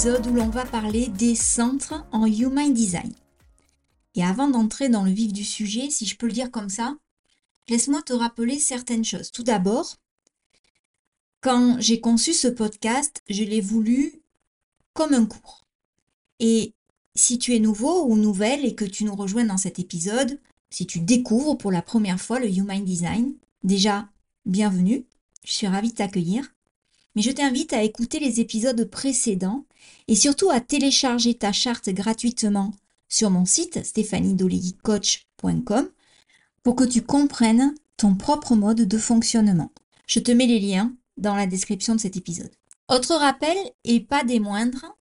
Épisode où l'on va parler des centres en Human Design. Et avant d'entrer dans le vif du sujet, si je peux le dire comme ça, laisse-moi te rappeler certaines choses. Tout d'abord, quand j'ai conçu ce podcast, je l'ai voulu comme un cours. Et si tu es nouveau ou nouvelle et que tu nous rejoins dans cet épisode, si tu découvres pour la première fois le Human Design, déjà, bienvenue, je suis ravie de t'accueillir mais je t'invite à écouter les épisodes précédents et surtout à télécharger ta charte gratuitement sur mon site stéphaniedoleguicoach.com pour que tu comprennes ton propre mode de fonctionnement. Je te mets les liens dans la description de cet épisode. Autre rappel, et pas des moindres,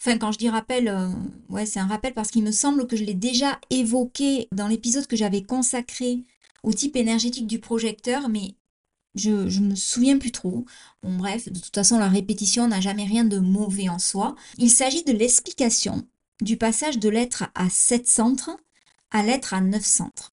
enfin quand je dis rappel, euh, ouais c'est un rappel parce qu'il me semble que je l'ai déjà évoqué dans l'épisode que j'avais consacré au type énergétique du projecteur, mais je, ne me souviens plus trop. Bon, bref, de toute façon, la répétition n'a jamais rien de mauvais en soi. Il s'agit de l'explication du passage de l'être à 7 centres à l'être à 9 centres.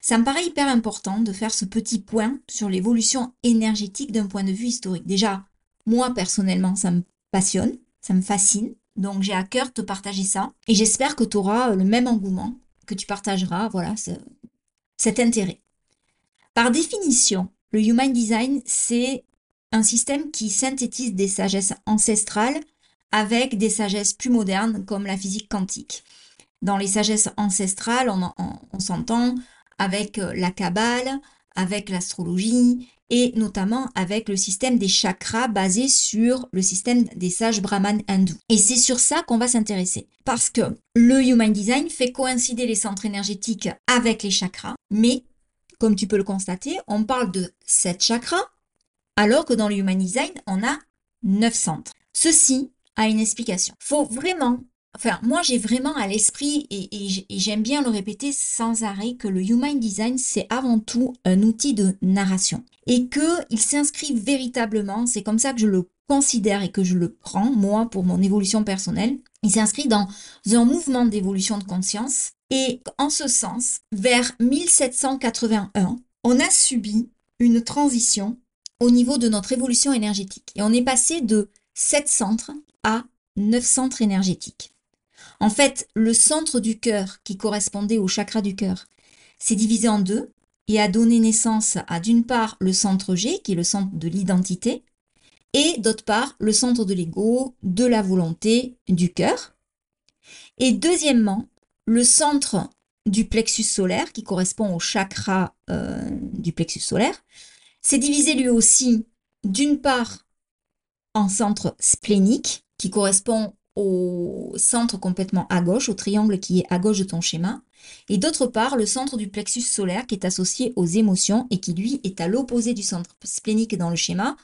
Ça me paraît hyper important de faire ce petit point sur l'évolution énergétique d'un point de vue historique. Déjà, moi personnellement, ça me passionne, ça me fascine, donc j'ai à cœur de te partager ça. Et j'espère que tu auras le même engouement, que tu partageras, voilà, cet intérêt. Par définition, le Human Design, c'est un système qui synthétise des sagesses ancestrales avec des sagesses plus modernes comme la physique quantique. Dans les sagesses ancestrales, on, s'entend avec euh, la Kabbale, avec l'astrologie et notamment avec le système des chakras basé sur le système des sages brahmanes hindous. Et c'est sur ça qu'on va s'intéresser. Parce que le Human Design fait coïncider les centres énergétiques avec les chakras, mais comme tu peux le constater, on parle de 7 chakras, alors que dans le Human Design, on a 9 centres. Ceci a une explication. Faut vraiment, enfin, moi j'ai vraiment à l'esprit et, j'aime bien le répéter sans arrêt que le Human Design, c'est avant tout un outil de narration et qu'il s'inscrit véritablement, c'est comme ça que je le considère et que je le prends, moi, pour mon évolution personnelle, il s'inscrit dans un mouvement d'évolution de conscience et en ce sens, vers 1781, on a subi une transition au niveau de notre évolution énergétique. Et on est passé de 7 centres à 9 centres énergétiques. En fait, le centre du cœur, qui correspondait au chakra du cœur, s'est divisé en deux et a donné naissance à d'une part le centre G, qui est le centre de l'identité, et d'autre part le centre de l'ego, de la volonté, du cœur. Et deuxièmement, le centre du plexus solaire, qui correspond au chakra euh, du plexus solaire, s'est divisé lui aussi d'une part en centre splénique, qui correspond au centre complètement à gauche, au triangle qui est à gauche de ton schéma, et d'autre part le centre du plexus solaire qui est associé aux émotions et qui lui est à l'opposé du centre splénique dans le schéma,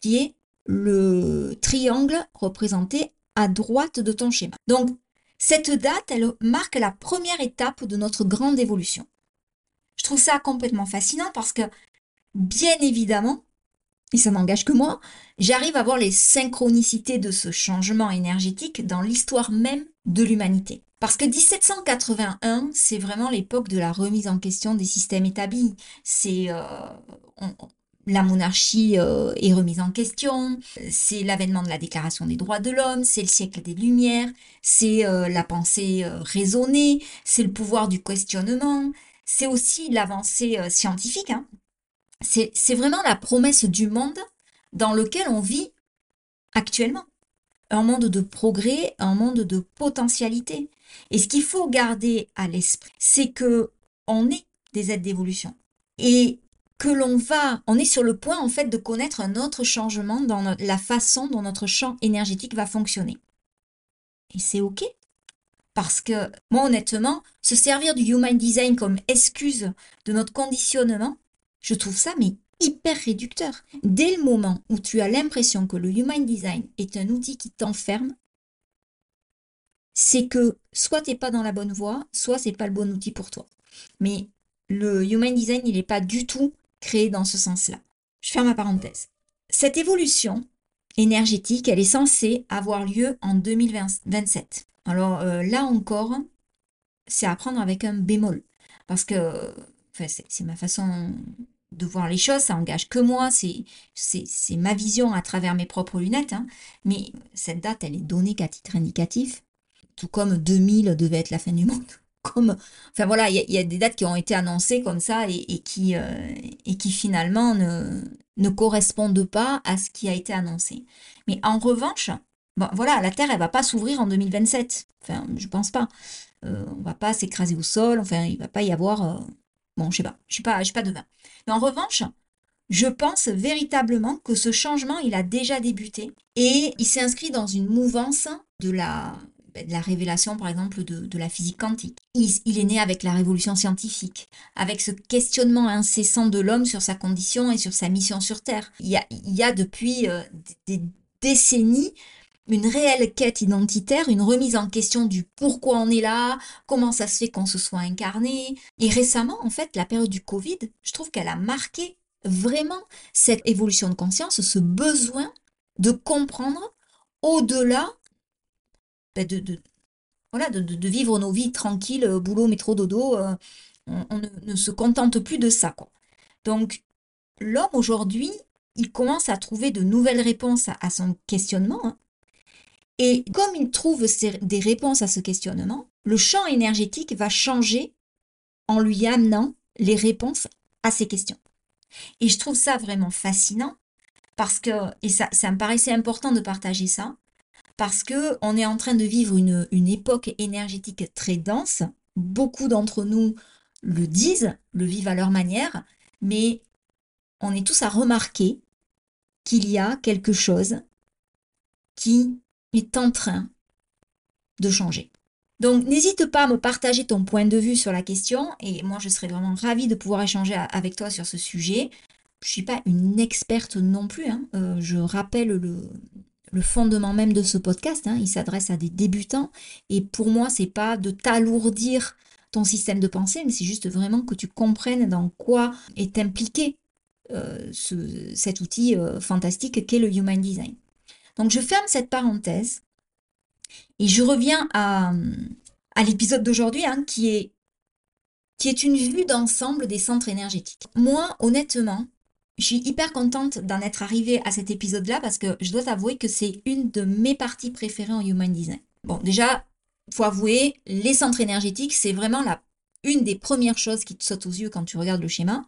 qui est le triangle représenté à droite de ton schéma. Donc cette date, elle marque la première étape de notre grande évolution. Je trouve ça complètement fascinant parce que, bien évidemment, et ça n'engage que moi, j'arrive à voir les synchronicités de ce changement énergétique dans l'histoire même de l'humanité. Parce que 1781, c'est vraiment l'époque de la remise en question des systèmes établis. C'est, euh, la monarchie euh, est remise en question, c'est l'avènement de la Déclaration des droits de l'homme, c'est le siècle des Lumières, c'est euh, la pensée euh, raisonnée, c'est le pouvoir du questionnement, c'est aussi l'avancée scientifique. Hein. C'est vraiment la promesse du monde dans lequel on vit actuellement. un monde de progrès, un monde de potentialité. Et ce qu'il faut garder à l'esprit, c'est que on est des aides d'évolution et que l'on va, on est sur le point en fait de connaître un autre changement dans la façon dont notre champ énergétique va fonctionner. Et c'est ok. Parce que moi honnêtement, se servir du Human Design comme excuse de notre conditionnement, je trouve ça mais hyper réducteur. Dès le moment où tu as l'impression que le Human Design est un outil qui t'enferme, c'est que soit tu n'es pas dans la bonne voie, soit c'est pas le bon outil pour toi. Mais le Human Design, il n'est pas du tout dans ce sens-là. Je ferme ma parenthèse. Cette évolution énergétique, elle est censée avoir lieu en 2027. Alors euh, là encore, c'est à prendre avec un bémol. Parce que enfin, c'est ma façon de voir les choses, ça engage que moi, c'est ma vision à travers mes propres lunettes, hein. mais cette date, elle est donnée qu'à titre indicatif, tout comme 2000 devait être la fin du monde. Enfin voilà, il y, a des dates qui ont été annoncées comme ça et, qui, euh, et qui finalement ne, ne correspondent pas à ce qui a été annoncé. Mais en revanche, voilà, la Terre, elle va pas s'ouvrir en 2027. Enfin, je pense pas. Euh, on va pas s'écraser au sol. Enfin, il va pas y avoir. Euh, bon, je sais pas. Je suis pas, je suis pas devin. Mais en revanche, je pense véritablement que ce changement, il a déjà débuté et il s'inscrit dans une mouvance de la, de la révélation, par exemple, de, de la physique quantique. Il, est né avec la révolution scientifique, avec ce questionnement incessant de l'homme sur sa condition et sur sa mission sur Terre. Il y a, il y a depuis euh, des décennies une réelle quête identitaire, une remise en question du pourquoi on est là, comment ça se fait qu'on se soit incarné. Et récemment, en fait, la période du Covid, je trouve qu'elle a marqué vraiment cette évolution de conscience, ce besoin de comprendre au-delà ben, de, voilà, de, vivre nos vies tranquilles, euh, boulot, métro, dodo. Euh, on, ne, se contente plus de ça. Quoi. Donc, l'homme aujourd'hui, il commence à trouver de nouvelles réponses à, son questionnement. Hein. Et comme il trouve des réponses à ce questionnement, le champ énergétique va changer en lui amenant les réponses à ces questions. Et je trouve ça vraiment fascinant parce que, et ça, ça me paraissait important de partager ça, parce que on est en train de vivre une, une époque énergétique très dense. Beaucoup d'entre nous le disent, le vivent à leur manière, mais on est tous à remarquer qu'il y a quelque chose qui est en train de changer. Donc n'hésite pas à me partager ton point de vue sur la question et moi je serais vraiment ravie de pouvoir échanger avec toi sur ce sujet. Je ne suis pas une experte non plus, hein. euh, je rappelle le, le, fondement même de ce podcast, hein. il s'adresse à des débutants et pour moi c'est pas de t'alourdir ton système de pensée, mais c'est juste vraiment que tu comprennes dans quoi est impliqué euh, cet outil euh, fantastique qu'est le Human Design. Donc je ferme cette parenthèse et je reviens à, l'épisode d'aujourd'hui hein, qui, est, qui est une vue d'ensemble des centres énergétiques. Moi, honnêtement, je suis hyper contente d'en être arrivée à cet épisode-là parce que je dois t'avouer que c'est une de mes parties préférées en Human Design. Bon, déjà, faut avouer, les centres énergétiques, c'est vraiment la, une des premières choses qui te saute aux yeux quand tu regardes le schéma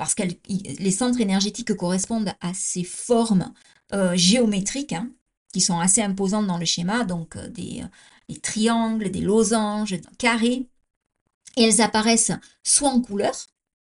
parce que les centres énergétiques correspondent à ces formes euh, géométriques hein, qui sont assez imposantes dans le schéma, donc euh, des, des, triangles, des losanges, des carrés. Et elles apparaissent soit en couleur,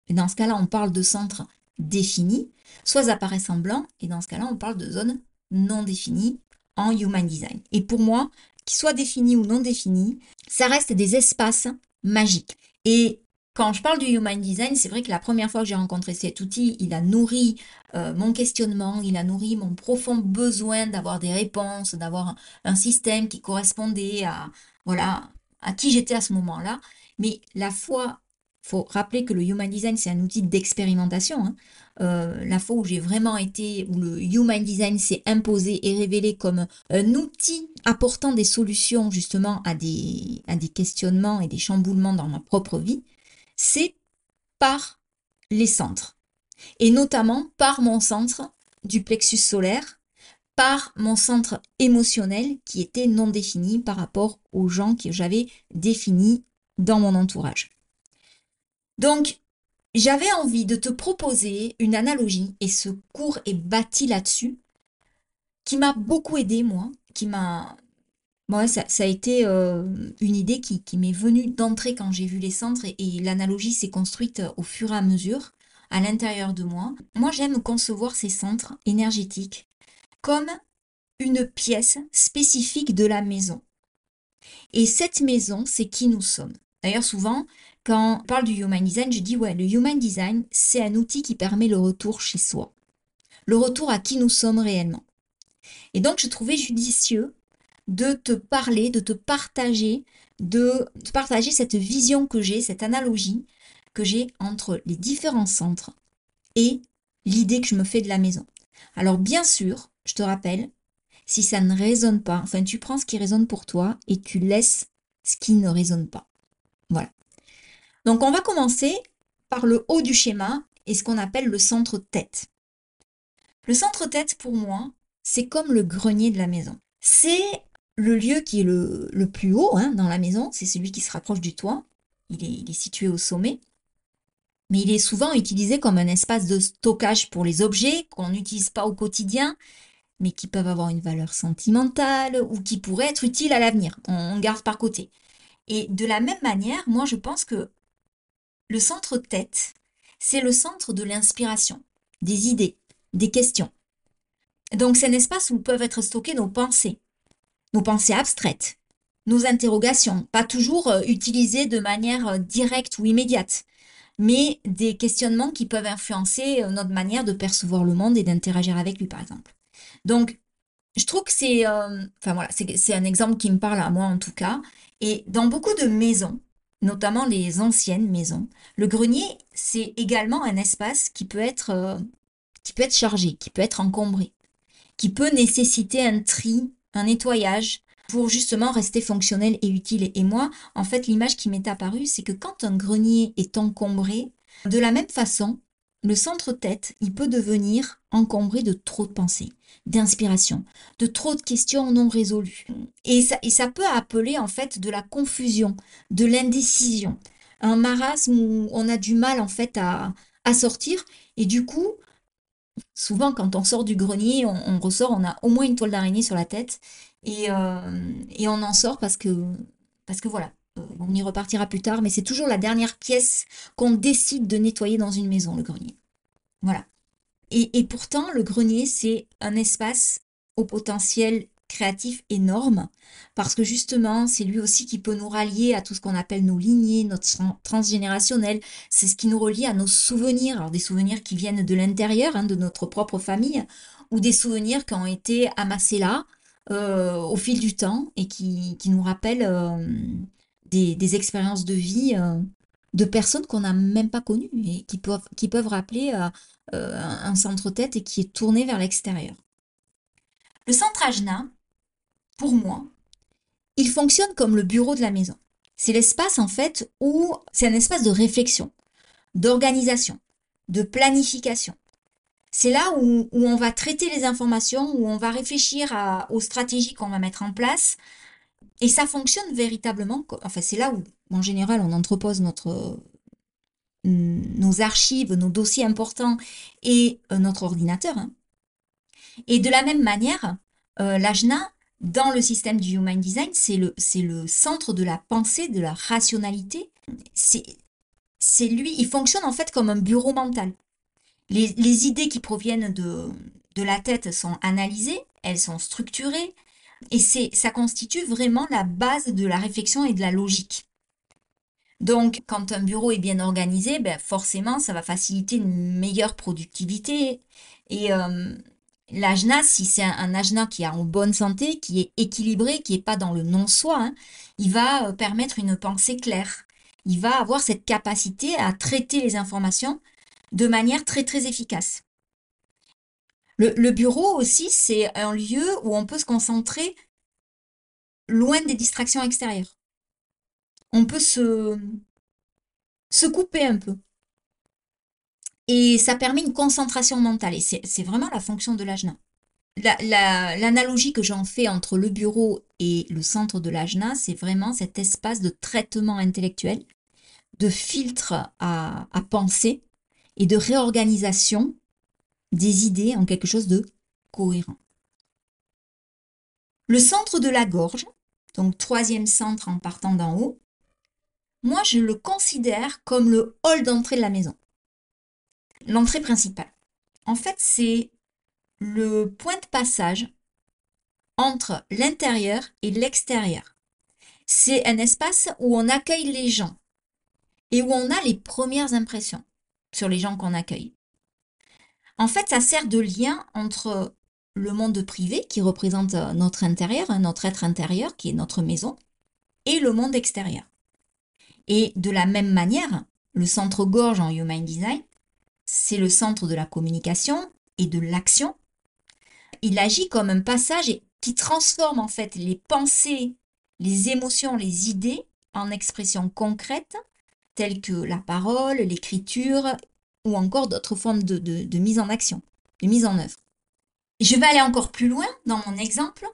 et dans ce cas-là on parle de centres définis, soit apparaissent en blanc, et dans ce cas-là on parle de zones non définies en Human Design. Et pour moi, qu'ils soient définis ou non définis, ça reste des espaces magiques. Et quand je parle du Human Design, c'est vrai que la première fois que j'ai rencontré cet outil, il a nourri euh, mon questionnement, il a nourri mon profond besoin d'avoir des réponses, d'avoir un, système qui correspondait à, voilà, à qui j'étais à ce moment-là. Mais la fois, faut rappeler que le Human Design, c'est un outil d'expérimentation. Hein. Euh, la fois où j'ai vraiment été, où le Human Design s'est imposé et révélé comme un outil apportant des solutions justement à des, à des questionnements et des chamboulements dans ma propre vie, c'est par les centres. Et notamment par mon centre du plexus solaire, par mon centre émotionnel qui était non défini par rapport aux gens que j'avais définis dans mon entourage. Donc, j'avais envie de te proposer une analogie, et ce cours est bâti là-dessus, qui m'a beaucoup aidé, moi, qui m'a... Moi, ça, a été euh, une idée qui, m'est venue d'entrée quand j'ai vu les centres et, et l'analogie s'est construite au fur et à mesure à l'intérieur de moi. Moi, j'aime concevoir ces centres énergétiques comme une pièce spécifique de la maison. Et cette maison, c'est qui nous sommes. D'ailleurs, souvent, quand on parle du Human Design, je dis ouais, le Human Design, c'est un outil qui permet le retour chez soi. Le retour à qui nous sommes réellement. Et donc, je trouvais judicieux de te parler, de te partager, de partager cette vision que j'ai, cette analogie que j'ai entre les différents centres et l'idée que je me fais de la maison. Alors, bien sûr, je te rappelle, si ça ne résonne pas, enfin, tu prends ce qui résonne pour toi et tu laisses ce qui ne résonne pas. Voilà. Donc, on va commencer par le haut du schéma et ce qu'on appelle le centre tête. Le centre tête, pour moi, c'est comme le grenier de la maison. C'est le lieu qui est le, plus haut hein, dans la maison, c'est celui qui se rapproche du toit. Il est, il est, situé au sommet. Mais il est souvent utilisé comme un espace de stockage pour les objets qu'on n'utilise pas au quotidien, mais qui peuvent avoir une valeur sentimentale ou qui pourraient être utiles à l'avenir. On garde par côté. Et de la même manière, moi je pense que le centre tête, c'est le centre de l'inspiration, des idées, des questions. Donc c'est un espace où peuvent être stockées nos pensées, nos pensées abstraites, nos interrogations, pas toujours euh, utilisées de manière euh, directe ou immédiate, mais des questionnements qui peuvent influencer euh, notre manière de percevoir le monde et d'interagir avec lui, par exemple. Donc, je trouve que c'est, enfin voilà, c'est un exemple qui me parle à moi en tout cas. Et dans beaucoup de maisons, notamment les anciennes maisons, le grenier, c'est également un espace qui peut être, qui peut être chargé, qui peut être encombré qui peut nécessiter un tri, un nettoyage pour justement rester fonctionnel et utile. Et moi, en fait, l'image qui m'est apparue, c'est que quand un grenier est encombré, de la même façon, le centre-tête, il peut devenir encombré de trop de pensées, d'inspiration, de trop de questions non résolues. Et ça, et ça peut appeler en fait de la confusion, de l'indécision, un marasme où on a du mal en fait à, à sortir. Et du coup, souvent, quand on sort du grenier, on, ressort, on a au moins une toile d'araignée sur la tête et, euh, et, on en sort parce que, parce que voilà, euh, on y repartira plus tard, mais c'est toujours la dernière pièce qu'on décide de nettoyer dans une maison, le grenier. Voilà. Et, pourtant, le grenier, c'est un espace au potentiel créatif énorme parce que justement, c'est lui aussi qui peut nous rallier à tout ce qu'on appelle nos lignées, notre transgénérationnel. C'est ce qui nous relie à nos souvenirs. Alors des souvenirs qui viennent de l'intérieur, hein, de notre propre famille, ou des souvenirs qui ont été amassés là euh, au fil du temps et qui, nous rappellent euh, des, expériences de vie euh, de personnes qu'on n'a même pas connues et qui peuvent rappeler un centre-tête et qui est tourné vers l'extérieur. Le centre Ajna, pour moi, il fonctionne comme le bureau de la maison. C'est l'espace en fait où c'est un espace de réflexion, d'organisation, de planification. C'est là où, on va traiter les informations, où on va réfléchir aux stratégies qu'on va mettre en place. Et ça fonctionne véritablement. Enfin, c'est là où, en général, on entrepose notre, nos archives, nos dossiers importants et euh, notre ordinateur. Hein. Et de la même manière, euh, l'ajna, dans le système du Human Design, c'est le, le centre de la pensée, de la rationalité. C'est, lui, il fonctionne en fait comme un bureau mental. Les, les idées qui proviennent de, de la tête sont analysées, elles sont structurées, et ça constitue vraiment la base de la réflexion et de la logique. Donc, quand un bureau est bien organisé, ben forcément, ça va faciliter une meilleure productivité. Et, euh, l'ajna, si c'est un, ajna qui est en bonne santé, qui est équilibré, qui n'est pas dans le non-soi, hein, il va euh, permettre une pensée claire. Il va avoir cette capacité à traiter les informations de manière très très efficace. Le, bureau aussi, c'est un lieu où on peut se concentrer loin des distractions extérieures. On peut se, se couper un peu. Et ça permet une concentration mentale. Et c'est vraiment la fonction de l'ajna. L'analogie que j'en fais entre le bureau et le centre de l'ajna, c'est vraiment cet espace de traitement intellectuel, de filtre à, à penser et de réorganisation des idées en quelque chose de cohérent. Le centre de la gorge, donc troisième centre en partant d'en haut, moi je le considère comme le hall d'entrée de la maison. L'entrée principale. En fait, c'est le point de passage entre l'intérieur et l'extérieur. C'est un espace où on accueille les gens et où on a les premières impressions sur les gens qu'on accueille. En fait, ça sert de lien entre le monde privé qui représente notre intérieur, notre être intérieur qui est notre maison, et le monde extérieur. Et de la même manière, le centre gorge en Human Design, c'est le centre de la communication et de l'action. Il agit comme un passage qui transforme en fait les pensées, les émotions, les idées en expressions concrètes telles que la parole, l'écriture ou encore d'autres formes de, mise en action, de mise en œuvre. je vais aller encore plus loin dans mon exemple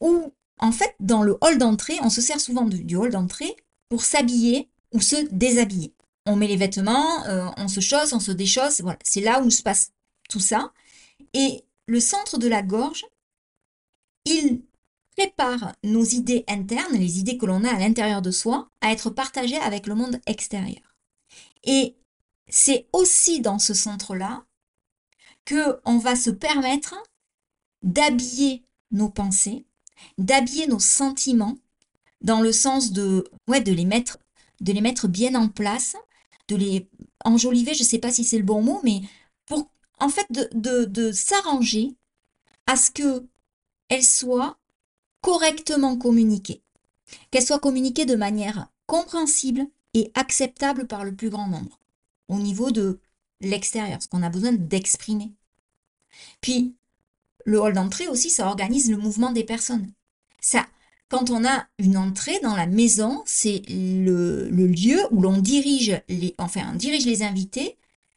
où en fait dans le hall d'entrée, on se sert souvent du hall d'entrée pour s'habiller ou se déshabiller. On met les vêtements, euh, on se chausse, on se déchausse, voilà, c'est là où se passe tout ça. Et le centre de la gorge, il prépare nos idées internes, les idées que l'on a à l'intérieur de soi, à être partagées avec le monde extérieur. Et c'est aussi dans ce centre-là que on va se permettre d'habiller nos pensées, d'habiller nos sentiments dans le sens de ouais de les mettre de les mettre bien en place, de les enjoliver, je ne sais pas si c'est le bon mot, mais pour en fait de, de, de s'arranger à ce que elles soient correctement communiquées, qu'elles soient communiquées de manière compréhensible et acceptable par le plus grand nombre, au niveau de l'extérieur, ce qu'on a besoin d'exprimer. Puis, le hall d'entrée aussi, ça organise le mouvement des personnes. Ça, quand on a une entrée dans la maison, c'est le, lieu où l'on dirige les, enfin, dirige les invités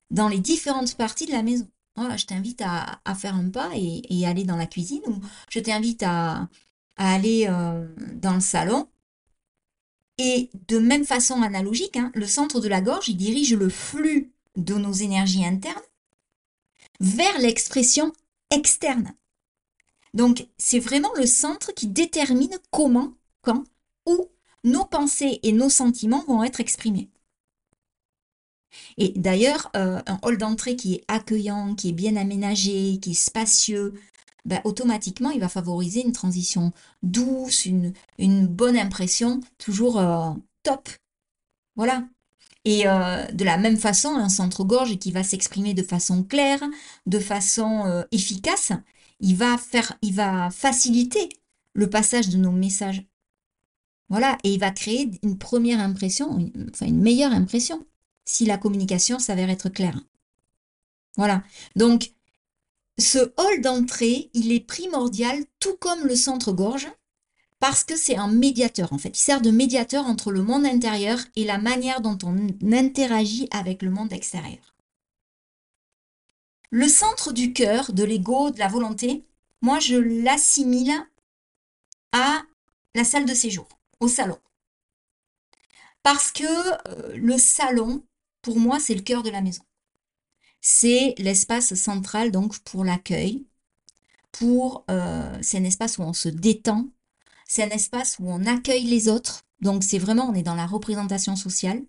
dans les différentes parties de la maison. Je t'invite à, faire un pas et, aller dans la cuisine ou je t'invite à, aller euh, dans le salon. Et de même façon analogique, hein, le centre de la gorge, il dirige le flux de nos énergies internes vers l'expression externe. Donc, c'est vraiment le centre qui détermine comment, quand, où nos pensées et nos sentiments vont être exprimés. Et d'ailleurs, euh, un hall d'entrée qui est accueillant, qui est bien aménagé, qui est spacieux, ben, automatiquement, il va favoriser une transition douce, une, bonne impression, toujours euh, top. Voilà. Et euh, de la même façon, un centre-gorge qui va s'exprimer de façon claire, de façon efficace, il va faire, il va faciliter le passage de nos messages. Voilà, et il va créer une première impression, enfin une meilleure impression, si la communication s'avère être claire. Voilà. Donc, ce hall d'entrée, il est primordial, tout comme le centre-gorge, parce que c'est un médiateur, en fait. Il sert de médiateur entre le monde intérieur et la manière dont on interagit avec le monde extérieur. Le centre du cœur, de l'ego, de la volonté, moi je l'assimile à la salle de séjour, au salon. Parce que euh, le salon, pour moi, c'est le cœur de la maison. C'est l'espace central donc pour l'accueil, pour euh, c'est un espace où on se détend, c'est un espace où on accueille les autres. Donc c'est vraiment on est dans la représentation sociale.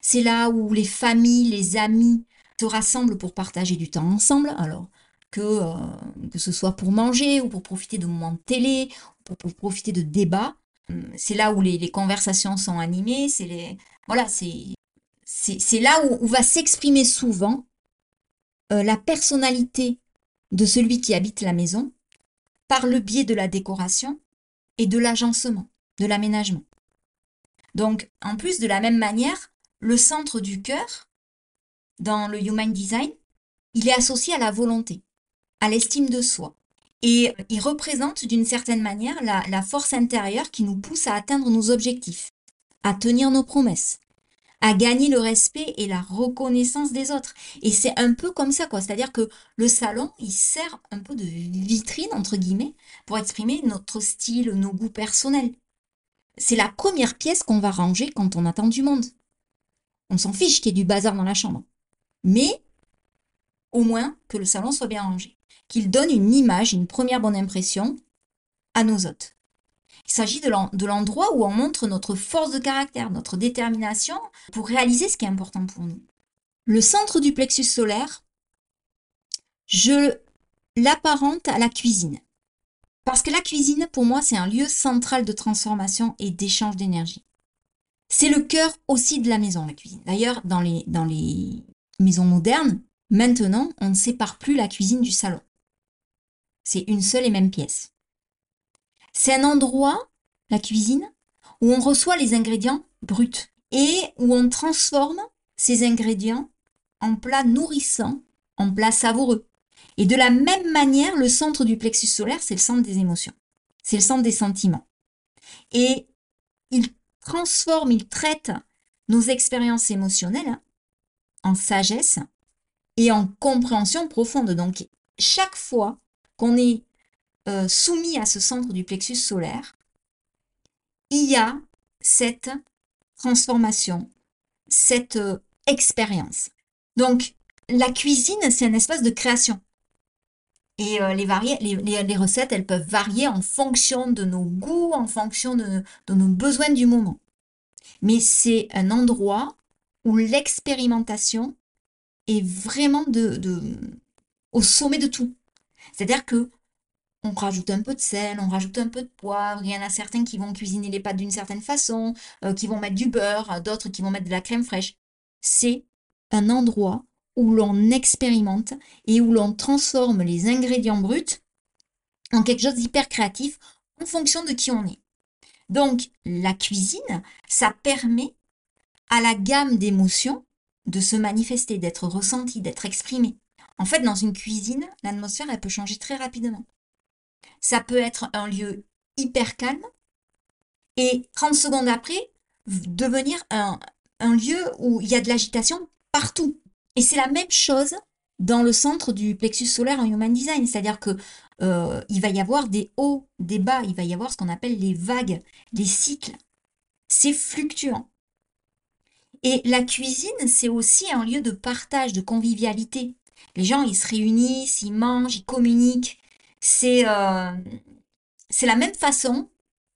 C'est là où les familles, les amis se rassemblent pour partager du temps ensemble, alors que, euh, que ce soit pour manger ou pour profiter de moments de télé, pour, pour profiter de débats. Hum, c'est là où les, conversations sont animées, c'est les voilà, c'est c'est là où, va s'exprimer souvent euh, la personnalité de celui qui habite la maison par le biais de la décoration et de l'agencement, de l'aménagement. Donc, en plus de la même manière, le centre du cœur dans le Human Design, il est associé à la volonté, à l'estime de soi. Et il représente d'une certaine manière la, force intérieure qui nous pousse à atteindre nos objectifs, à tenir nos promesses, à gagner le respect et la reconnaissance des autres. Et c'est un peu comme ça, quoi. C'est-à-dire que le salon, il sert un peu de vitrine, entre guillemets, pour exprimer notre style, nos goûts personnels. C'est la première pièce qu'on va ranger quand on attend du monde. On s'en fiche qu'il y ait du bazar dans la chambre mais au moins que le salon soit bien rangé, qu'il donne une image, une première bonne impression à nos hôtes. Il s'agit de l'endroit où on montre notre force de caractère, notre détermination pour réaliser ce qui est important pour nous. Le centre du plexus solaire, je l'apparente à la cuisine. Parce que la cuisine, pour moi, c'est un lieu central de transformation et d'échange d'énergie. C'est le cœur aussi de la maison, la cuisine. D'ailleurs, dans les, dans les maisons modernes, maintenant, on ne sépare plus la cuisine du salon. C'est une seule et même pièce. C'est un endroit, la cuisine, où on reçoit les ingrédients bruts et où on transforme ces ingrédients en plats nourrissants, en plats savoureux. Et de la même manière, le centre du plexus solaire, c'est le centre des émotions. C'est le centre des sentiments. Et il transforme, il traite nos expériences émotionnelles en sagesse et en compréhension profonde. Donc, chaque fois qu'on est euh, soumis à ce centre du plexus solaire, il y a cette transformation, cette euh, expérience. Donc, la cuisine, c'est un espace de création. Et euh, les, les, recettes, elles peuvent varier en fonction de nos goûts, en fonction de, nos besoins du moment. Mais c'est un endroit où l'expérimentation est vraiment au sommet de tout. C'est-à-dire que on rajoute un peu de sel, on rajoute un peu de poivre. Il y en a certains qui vont cuisiner les pâtes d'une certaine façon, euh, qui vont mettre du beurre, d'autres qui vont mettre de la crème fraîche. C'est un endroit où l'on expérimente et où l'on transforme les ingrédients bruts en quelque chose d'hyper créatif en fonction de qui on est. Donc, la cuisine, ça permet à la gamme d'émotions de se manifester, d'être ressentie, d'être exprimée. En fait, dans une cuisine, l'atmosphère, elle peut changer très rapidement. Ça peut être un lieu hyper calme et 30 secondes après, devenir un, un lieu où il y a de l'agitation partout. Et c'est la même chose dans le centre du plexus solaire en Human Design, c'est-à-dire que euh, il va y avoir des hauts, des bas, il va y avoir ce qu'on appelle les vagues, les cycles. C'est fluctuant. Et la cuisine, c'est aussi un lieu de partage, de convivialité. Les gens, ils se réunissent, ils mangent, ils communiquent. C'est euh, c'est la même façon,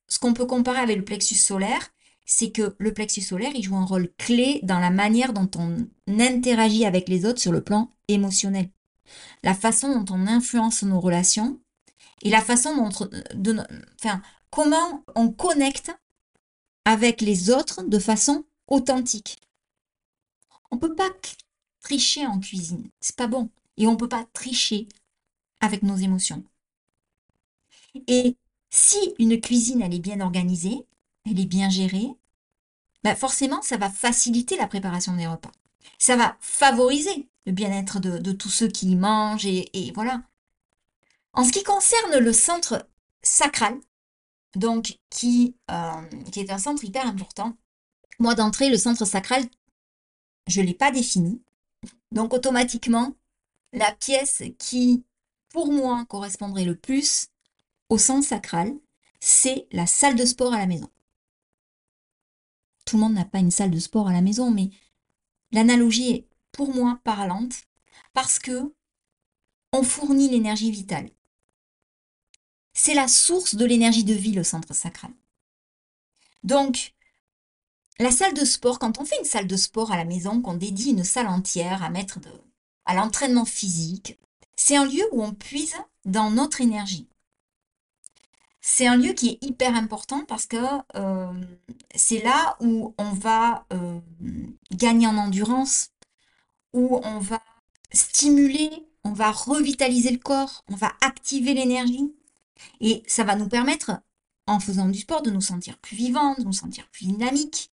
ce qu'on peut comparer avec le plexus solaire, c'est que le plexus solaire, il joue un rôle clé dans la manière dont on interagit avec les autres sur le plan émotionnel. La façon dont on influence nos relations et la façon dont, enfin, comment on connecte avec les autres de façon authentique. On peut pas tricher en cuisine, c'est pas bon. Et on peut pas tricher avec nos émotions. Et si une cuisine elle est bien organisée, elle est bien gérée, bah forcément, ça va faciliter la préparation des repas. Ça va favoriser le bien-être de, tous ceux qui y mangent et, voilà. En ce qui concerne le centre sacral, donc qui, euh, qui est un centre hyper important, moi d'entrée, le centre sacral, je ne l'ai pas défini. Donc automatiquement, la pièce qui, pour moi, correspondrait le plus au centre sacral, c'est la salle de sport à la maison tout le monde n'a pas une salle de sport à la maison, mais l'analogie est pour moi parlante parce que on fournit l'énergie vitale. C'est la source de l'énergie de vie, le centre sacral. Donc, la salle de sport, quand on fait une salle de sport à la maison, qu'on dédie une salle entière à mettre de, à l'entraînement physique, c'est un lieu où on puise dans notre énergie. C'est un lieu qui est hyper important parce que euh, c'est là où on va euh, gagner en endurance, où on va stimuler, on va revitaliser le corps, on va activer l'énergie. Et ça va nous permettre, en faisant du sport, de nous sentir plus vivants, de nous sentir plus dynamiques.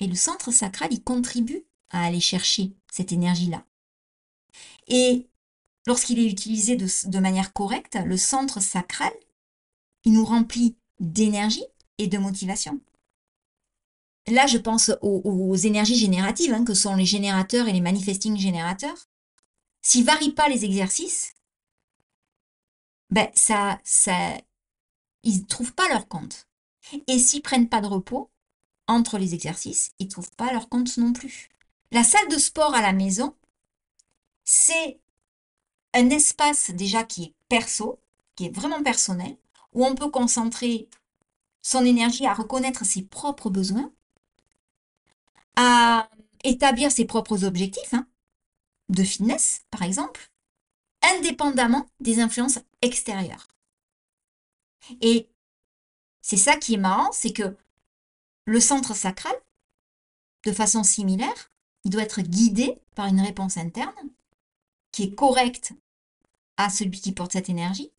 Et le centre sacral, il contribue à aller chercher cette énergie-là. Et lorsqu'il est utilisé de manière correcte, le centre sacral, il nous remplit d'énergie et de motivation. Là, je pense aux, énergies génératives, hein, que sont les générateurs et les manifesting générateurs. S'ils varient pas les exercices, ben ça, ça, ils ne trouvent pas leur compte. Et s'ils prennent pas de repos entre les exercices, ils ne trouvent pas leur compte non plus. La salle de sport à la maison, c'est un espace déjà qui est perso, qui est vraiment personnel, où on peut concentrer son énergie à reconnaître ses propres besoins, à établir ses propres objectifs hein, de fitness, par exemple, indépendamment des influences extérieures. Et c'est ça qui est marrant, c'est que le centre sacral, de façon similaire, il doit être guidé par une réponse interne qui est correcte à celui qui porte cette énergie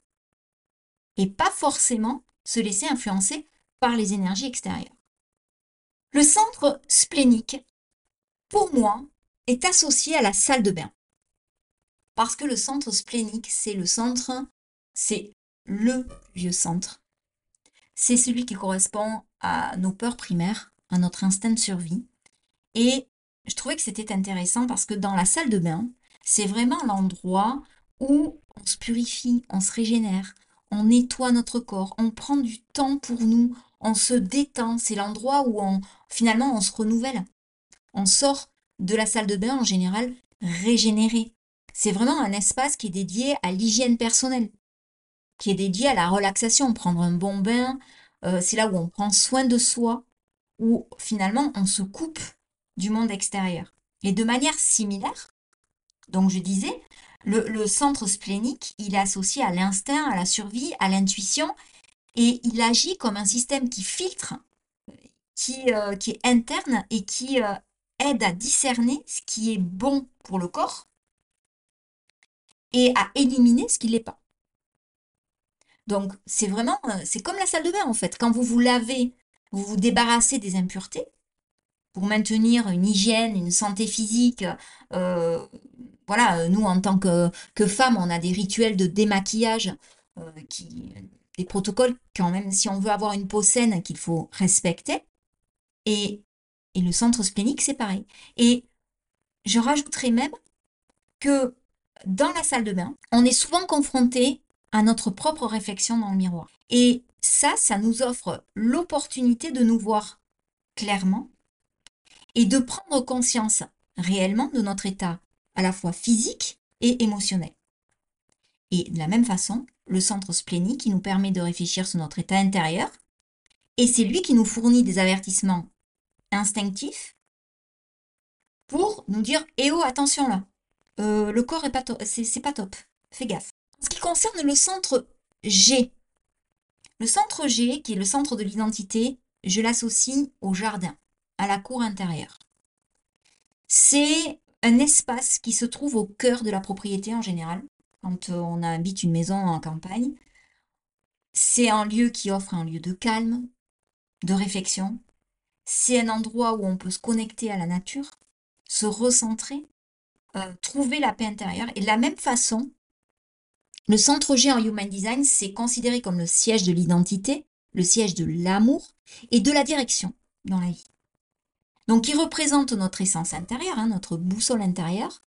et pas forcément se laisser influencer par les énergies extérieures. Le centre splénique, pour moi, est associé à la salle de bain. Parce que le centre splénique, c'est le centre, c'est le vieux centre. C'est celui qui correspond à nos peurs primaires, à notre instinct de survie. Et je trouvais que c'était intéressant parce que dans la salle de bain, c'est vraiment l'endroit où on se purifie, on se régénère, on nettoie notre corps, on prend du temps pour nous, on se détend. C'est l'endroit où finalement on se renouvelle. On sort de la salle de bain en général régénéré. C'est vraiment un espace qui est dédié à l'hygiène personnelle, qui est dédié à la relaxation, prendre un bon bain. Euh, c'est là où on prend soin de soi, où finalement on se coupe du monde extérieur. Et de manière similaire, donc je disais, le, centre splénique, il est associé à l'instinct, à la survie, à l'intuition, et il agit comme un système qui filtre, qui, euh, est interne et qui euh, aide à discerner ce qui est bon pour le corps et à éliminer ce qui ne l'est pas. Donc c'est vraiment, euh, c'est comme la salle de bain en fait. Quand vous vous lavez, vous vous débarrassez des impuretés pour maintenir une hygiène, une santé physique, voilà, euh, nous en tant que, femmes, on a des rituels de démaquillage, euh, qui, des protocoles quand même, si on veut avoir une peau saine, qu'il faut respecter. Et, et le centre splénique, c'est pareil. Et je rajouterais même que dans la salle de bain, on est souvent confronté à notre propre réflexion dans le miroir. Et ça, ça nous offre l'opportunité de nous voir clairement et de prendre conscience réellement de notre état à la fois physique et émotionnel. Et de la même façon, le centre splénique qui nous permet de réfléchir sur notre état intérieur, et c'est lui qui nous fournit des avertissements instinctifs pour nous dire Eh oh, attention là, euh, le corps c'est pas top, fais gaffe. Ce qui concerne le centre G, le centre G, qui est le centre de l'identité, je l'associe au jardin, à la cour intérieure. C'est un espace qui se trouve au cœur de la propriété en général, quand euh, on habite une maison en campagne. C'est un lieu qui offre un lieu de calme, de réflexion. C'est un endroit où on peut se connecter à la nature, se recentrer, euh, trouver la paix intérieure. Et de la même façon, le centre G en Human Design, c'est considéré comme le siège de l'identité, le siège de l'amour et de la direction dans la vie. Donc il représente notre essence intérieure, hein, notre boussole intérieure,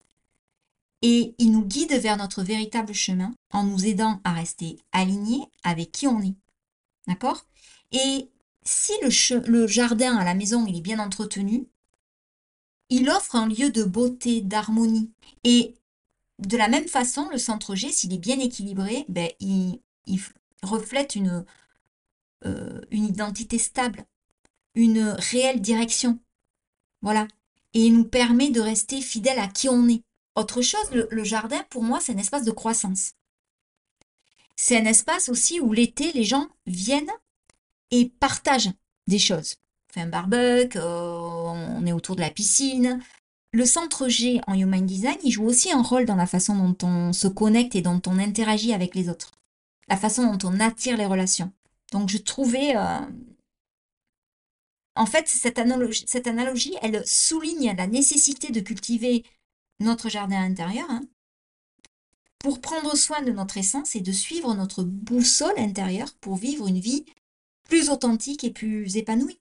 et il nous guide vers notre véritable chemin en nous aidant à rester alignés avec qui on est. D'accord? Et si le, jardin à la maison est bien entretenu, il offre un lieu de beauté, d'harmonie. Et de la même façon, le centre G, s'il est bien équilibré, ben, il, reflète une, euh, une identité stable, une réelle direction. Voilà. Et il nous permet de rester fidèle à qui on est. Autre chose, le, jardin, pour moi, c'est un espace de croissance. C'est un espace aussi où l'été, les gens viennent et partagent des choses. On fait un barbecue, euh, on est autour de la piscine. Le centre G en Human Design, il joue aussi un rôle dans la façon dont on se connecte et dont on interagit avec les autres. La façon dont on attire les relations. Donc je trouvais euh, en fait, cette analogie, elle souligne la nécessité de cultiver notre jardin intérieur hein, pour prendre soin de notre essence et de suivre notre boussole intérieure pour vivre une vie plus authentique et plus épanouie.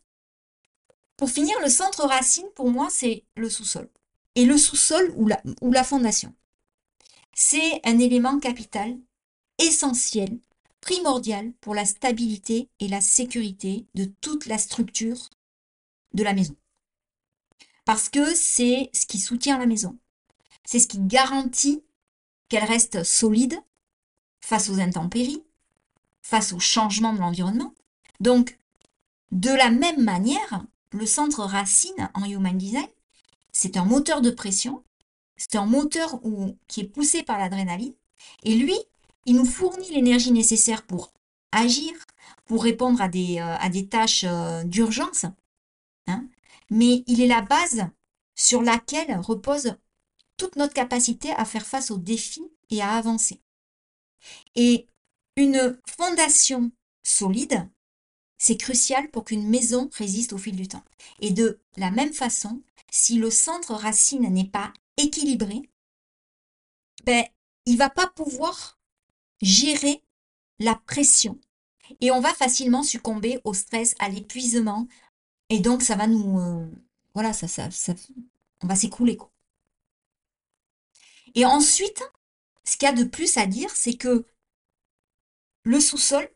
Pour finir, le centre racine, pour moi, c'est le sous-sol. Et le sous-sol ou la, fondation. C'est un élément capital, essentiel, primordial pour la stabilité et la sécurité de toute la structure de la maison. Parce que c'est ce qui soutient la maison. C'est ce qui garantit qu'elle reste solide face aux intempéries, face au changement de l'environnement. Donc, de la même manière, le centre racine en Human Design, c'est un moteur de pression, c'est un moteur qui est poussé par l'adrénaline, et lui, il nous fournit l'énergie nécessaire pour agir, pour répondre à des, euh, tâches euh, d'urgence, hein. mais il est la base sur laquelle repose toute notre capacité à faire face aux défis et à avancer. Et une fondation solide, c'est crucial pour qu'une maison résiste au fil du temps. Et de la même façon, si le centre racine n'est pas équilibré, ben, il va pas pouvoir gérer la pression. Et on va facilement succomber au stress, à l'épuisement. Et donc, ça va nous... Euh, voilà, ça, ça, on va s'écrouler. Et ensuite, ce qu'il y a de plus à dire, c'est que le sous-sol,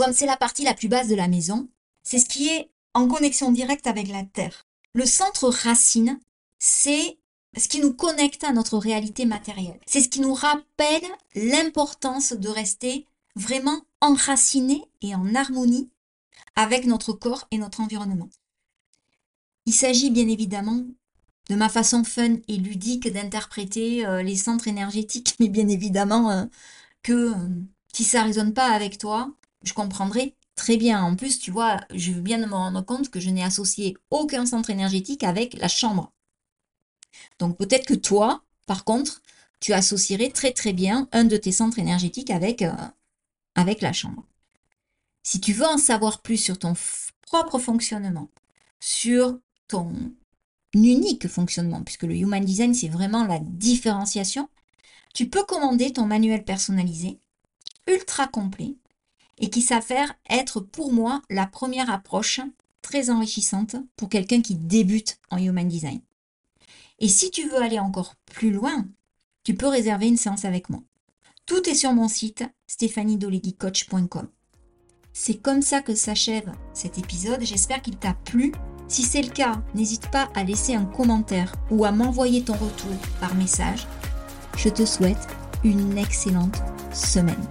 comme c'est la partie la plus basse de la maison, c'est ce qui est en connexion directe avec la terre. Le centre racine, c'est ce qui nous connecte à notre réalité matérielle. C'est ce qui nous rappelle l'importance de rester vraiment enraciné et en harmonie avec notre corps et notre environnement. Il s'agit bien évidemment de ma façon fun et ludique d'interpréter euh, les centres énergétiques, mais bien évidemment euh, que euh, si ça résonne pas avec toi, je comprendrai très bien. En plus, tu vois, je veux bien me rendre compte que je n'ai associé aucun centre énergétique avec la chambre. Donc peut-être que toi, par contre, tu associerais très très bien un de tes centres énergétiques avec, avec la chambre. Si tu veux en savoir plus sur ton propre fonctionnement, sur ton unique fonctionnement, puisque le Human Design, c'est vraiment la différenciation, tu peux commander ton manuel personnalisé, ultra complet, et qui s'affaire être pour moi la première approche très enrichissante pour quelqu'un qui débute en Human Design. Et si tu veux aller encore plus loin, tu peux réserver une séance avec moi. Tout est sur mon site stéphaniedoleguicoach.com. C'est comme ça que s'achève cet épisode. J'espère qu'il t'a plu si c'est le cas, n'hésite pas à laisser un commentaire ou à m'envoyer ton retour par message. Je te souhaite une excellente semaine.